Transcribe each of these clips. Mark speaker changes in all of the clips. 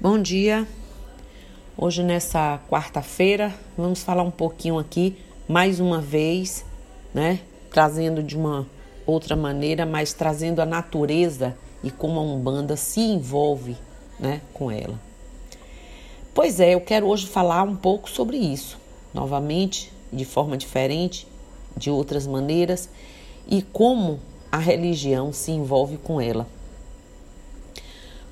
Speaker 1: Bom dia. Hoje nessa quarta-feira vamos falar um pouquinho aqui mais uma vez, né, trazendo de uma outra maneira, mas trazendo a natureza e como a Umbanda se envolve, né, com ela. Pois é, eu quero hoje falar um pouco sobre isso, novamente, de forma diferente, de outras maneiras e como a religião se envolve com ela.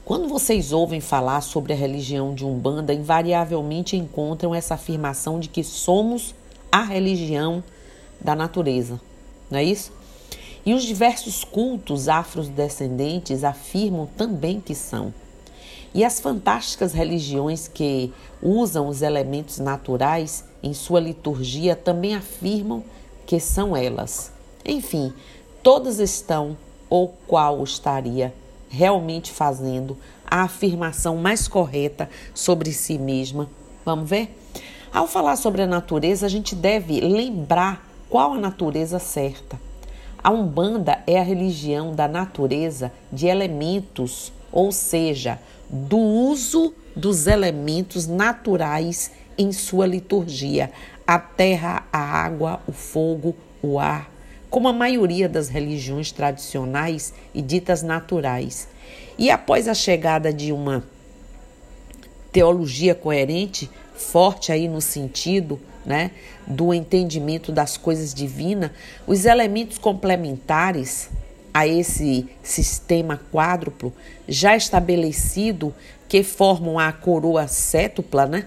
Speaker 1: Quando vocês ouvem falar sobre a religião de Umbanda, invariavelmente encontram essa afirmação de que somos a religião da natureza, não é isso? E os diversos cultos afrodescendentes afirmam também que são. E as fantásticas religiões que usam os elementos naturais em sua liturgia também afirmam que são elas. Enfim, todas estão ou qual estaria realmente fazendo a afirmação mais correta sobre si mesma. Vamos ver? Ao falar sobre a natureza, a gente deve lembrar qual a natureza certa. A Umbanda é a religião da natureza de elementos, ou seja, do uso dos elementos naturais em sua liturgia: a terra, a água, o fogo, o ar, como a maioria das religiões tradicionais e ditas naturais. E após a chegada de uma teologia coerente, forte aí no sentido né, do entendimento das coisas divinas, os elementos complementares a esse sistema quádruplo já estabelecido que formam a coroa cétupla, né,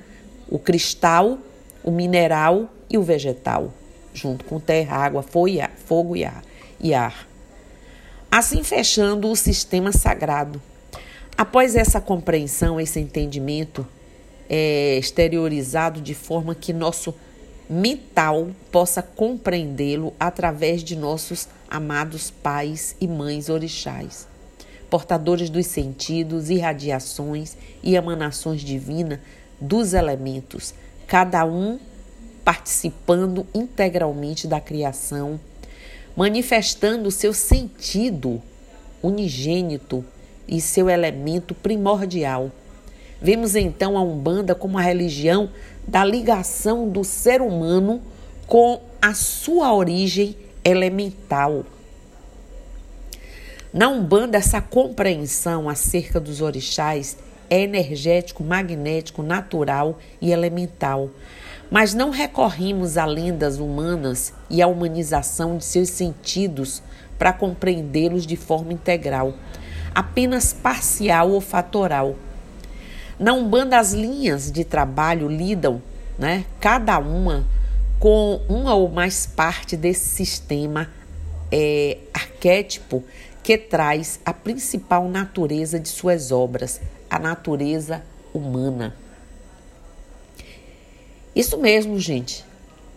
Speaker 1: o cristal, o mineral e o vegetal junto com terra, água, fogo e ar. Assim fechando o sistema sagrado. Após essa compreensão, esse entendimento é, exteriorizado de forma que nosso mental possa compreendê-lo através de nossos amados pais e mães orixás, portadores dos sentidos, irradiações e emanações divinas dos elementos, cada um participando integralmente da criação, manifestando seu sentido unigênito e seu elemento primordial. Vemos então a Umbanda como a religião da ligação do ser humano com a sua origem elemental. Na Umbanda, essa compreensão acerca dos orixás é energético, magnético, natural e elemental. Mas não recorrimos a lendas humanas e à humanização de seus sentidos para compreendê-los de forma integral, apenas parcial ou fatoral. Na Umbanda, as linhas de trabalho lidam, né, cada uma, com uma ou mais parte desse sistema é, arquétipo que traz a principal natureza de suas obras, a natureza humana. Isso mesmo, gente.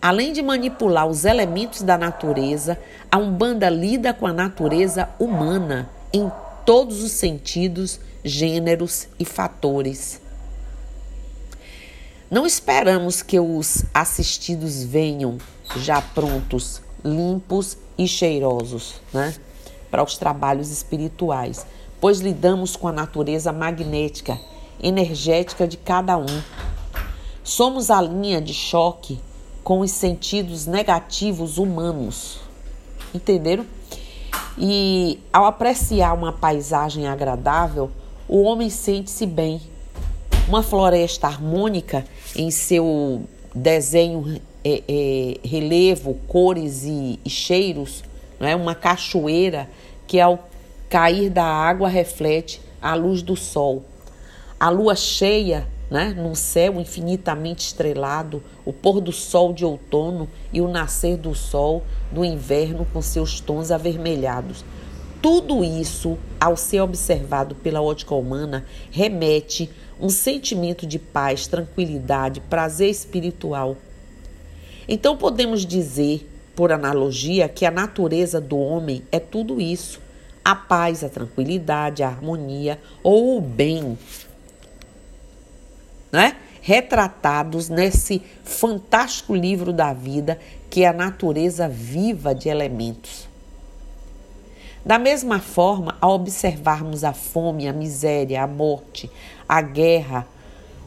Speaker 1: Além de manipular os elementos da natureza, a Umbanda lida com a natureza humana em todos os sentidos, gêneros e fatores. Não esperamos que os assistidos venham já prontos, limpos e cheirosos, né? Para os trabalhos espirituais, pois lidamos com a natureza magnética, energética de cada um Somos a linha de choque com os sentidos negativos humanos. Entenderam? E ao apreciar uma paisagem agradável, o homem sente-se bem. Uma floresta harmônica em seu desenho, é, é, relevo, cores e, e cheiros, é? uma cachoeira que ao cair da água reflete a luz do sol. A lua cheia né? num céu infinitamente estrelado, o pôr do sol de outono e o nascer do sol do inverno com seus tons avermelhados. Tudo isso, ao ser observado pela ótica humana, remete um sentimento de paz, tranquilidade, prazer espiritual. Então podemos dizer, por analogia, que a natureza do homem é tudo isso: a paz, a tranquilidade, a harmonia ou o bem, né? retratados nesse fantástico livro da vida que é a natureza viva de elementos. Da mesma forma, ao observarmos a fome, a miséria, a morte, a guerra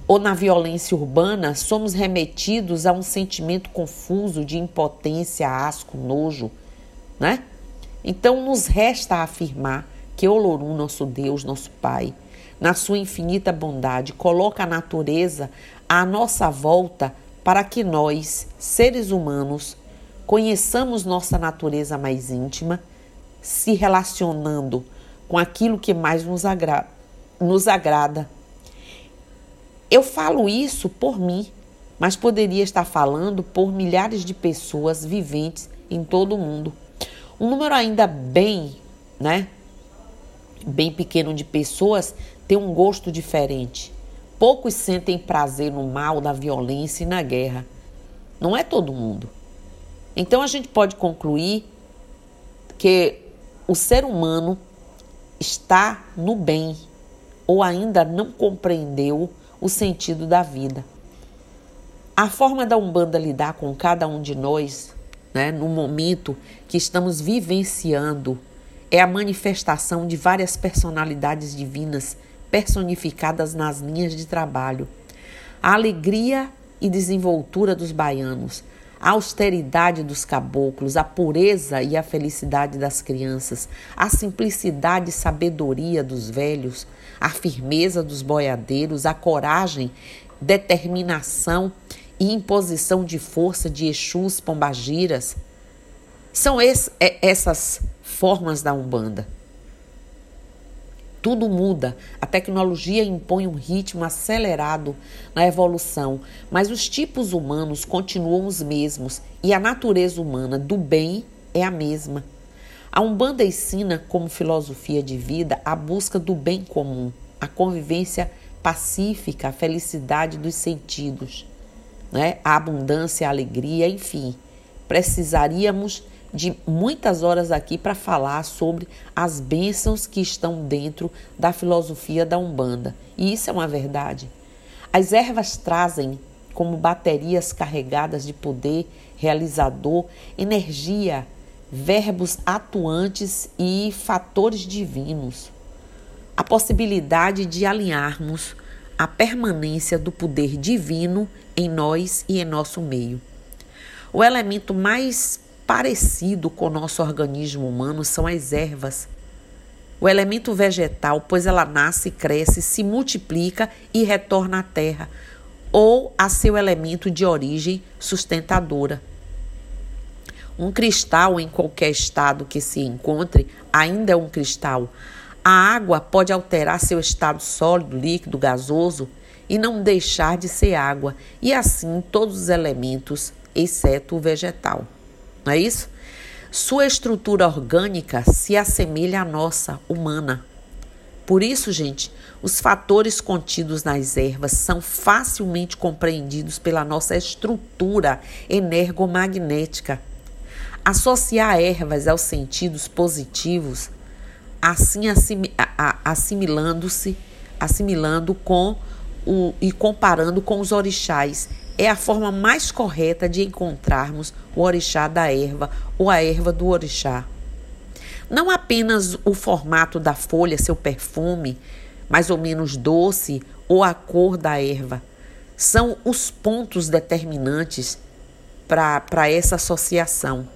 Speaker 1: ou na violência urbana, somos remetidos a um sentimento confuso de impotência, asco, nojo, né? Então nos resta afirmar que Olorum, nosso Deus, nosso Pai, na sua infinita bondade, coloca a natureza à nossa volta para que nós, seres humanos, conheçamos nossa natureza mais íntima, se relacionando com aquilo que mais nos, agra nos agrada. Eu falo isso por mim, mas poderia estar falando por milhares de pessoas viventes em todo o mundo. Um número ainda bem, né, bem pequeno de pessoas tem um gosto diferente. Poucos sentem prazer no mal, na violência e na guerra. Não é todo mundo. Então a gente pode concluir que o ser humano está no bem ou ainda não compreendeu o sentido da vida. A forma da Umbanda lidar com cada um de nós, né, no momento que estamos vivenciando é a manifestação de várias personalidades divinas personificadas nas linhas de trabalho. A alegria e desenvoltura dos baianos, a austeridade dos caboclos, a pureza e a felicidade das crianças, a simplicidade e sabedoria dos velhos, a firmeza dos boiadeiros, a coragem, determinação e imposição de força de Exus Pombagiras. São esse, é, essas formas da Umbanda. Tudo muda, a tecnologia impõe um ritmo acelerado na evolução, mas os tipos humanos continuam os mesmos e a natureza humana do bem é a mesma. A Umbanda ensina como filosofia de vida a busca do bem comum, a convivência pacífica, a felicidade dos sentidos, né? a abundância, a alegria, enfim. Precisaríamos de muitas horas aqui para falar sobre as bênçãos que estão dentro da filosofia da Umbanda. E isso é uma verdade. As ervas trazem como baterias carregadas de poder realizador, energia, verbos atuantes e fatores divinos. A possibilidade de alinharmos a permanência do poder divino em nós e em nosso meio. O elemento mais parecido com o nosso organismo humano são as ervas. O elemento vegetal, pois ela nasce, cresce, se multiplica e retorna à terra, ou a seu elemento de origem sustentadora. Um cristal, em qualquer estado que se encontre, ainda é um cristal. A água pode alterar seu estado sólido, líquido, gasoso e não deixar de ser água, e assim todos os elementos, exceto o vegetal não é isso? Sua estrutura orgânica se assemelha à nossa, humana. Por isso, gente, os fatores contidos nas ervas são facilmente compreendidos pela nossa estrutura energomagnética. Associar ervas aos sentidos positivos, assim assimilando-se, assimilando com o, e comparando com os orixás é a forma mais correta de encontrarmos o orixá da erva ou a erva do orixá. Não apenas o formato da folha, seu perfume, mais ou menos doce, ou a cor da erva, são os pontos determinantes para essa associação.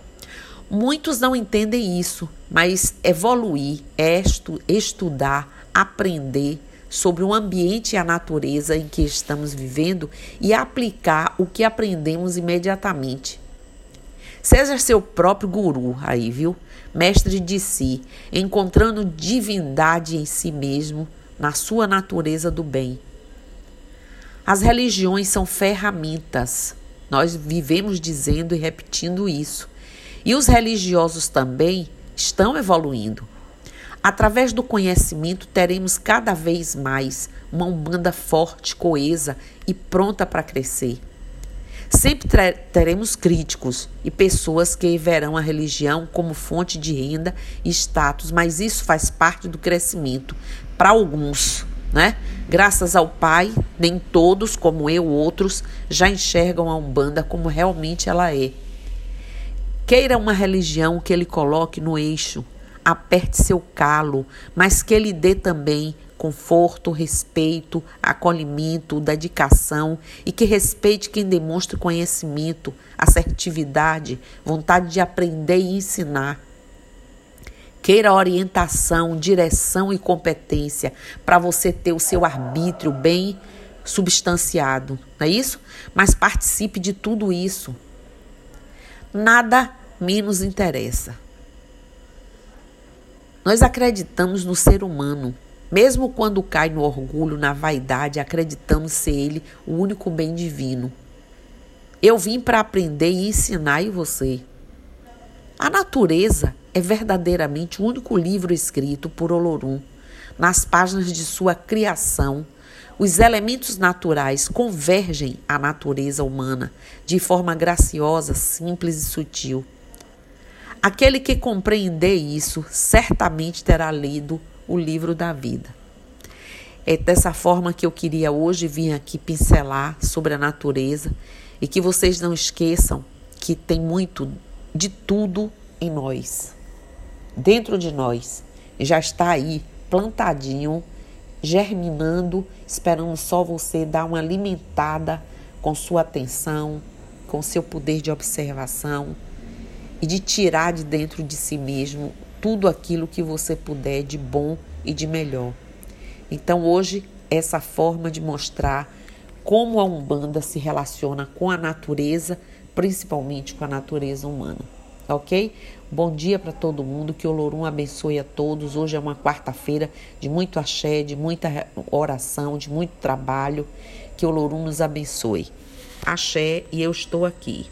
Speaker 1: Muitos não entendem isso, mas evoluir é estu, estudar, aprender, sobre o ambiente e a natureza em que estamos vivendo e aplicar o que aprendemos imediatamente. Seja seu próprio guru aí, viu? Mestre de si, encontrando divindade em si mesmo, na sua natureza do bem. As religiões são ferramentas. Nós vivemos dizendo e repetindo isso. E os religiosos também estão evoluindo. Através do conhecimento, teremos cada vez mais uma Umbanda forte, coesa e pronta para crescer. Sempre teremos críticos e pessoas que verão a religião como fonte de renda e status, mas isso faz parte do crescimento para alguns, né? Graças ao Pai, nem todos, como eu, outros, já enxergam a Umbanda como realmente ela é. Queira uma religião que ele coloque no eixo aperte seu calo, mas que ele dê também conforto, respeito, acolhimento, dedicação e que respeite quem demonstre conhecimento, assertividade, vontade de aprender e ensinar. Queira orientação, direção e competência para você ter o seu arbítrio bem substanciado, não é isso? Mas participe de tudo isso. Nada menos interessa. Nós acreditamos no ser humano. Mesmo quando cai no orgulho, na vaidade, acreditamos ser ele o único bem divino. Eu vim para aprender e ensinar e você. A natureza é verdadeiramente o único livro escrito por Olorum. Nas páginas de sua criação, os elementos naturais convergem à natureza humana de forma graciosa, simples e sutil. Aquele que compreender isso certamente terá lido o livro da vida. É dessa forma que eu queria hoje vir aqui pincelar sobre a natureza e que vocês não esqueçam que tem muito de tudo em nós. Dentro de nós já está aí plantadinho, germinando, esperando só você dar uma alimentada com sua atenção, com seu poder de observação e de tirar de dentro de si mesmo tudo aquilo que você puder de bom e de melhor. Então, hoje, essa forma de mostrar como a Umbanda se relaciona com a natureza, principalmente com a natureza humana. Ok? Bom dia para todo mundo, que o Lorum abençoe a todos. Hoje é uma quarta-feira de muito axé, de muita oração, de muito trabalho. Que o Lorum nos abençoe. Axé e eu estou aqui.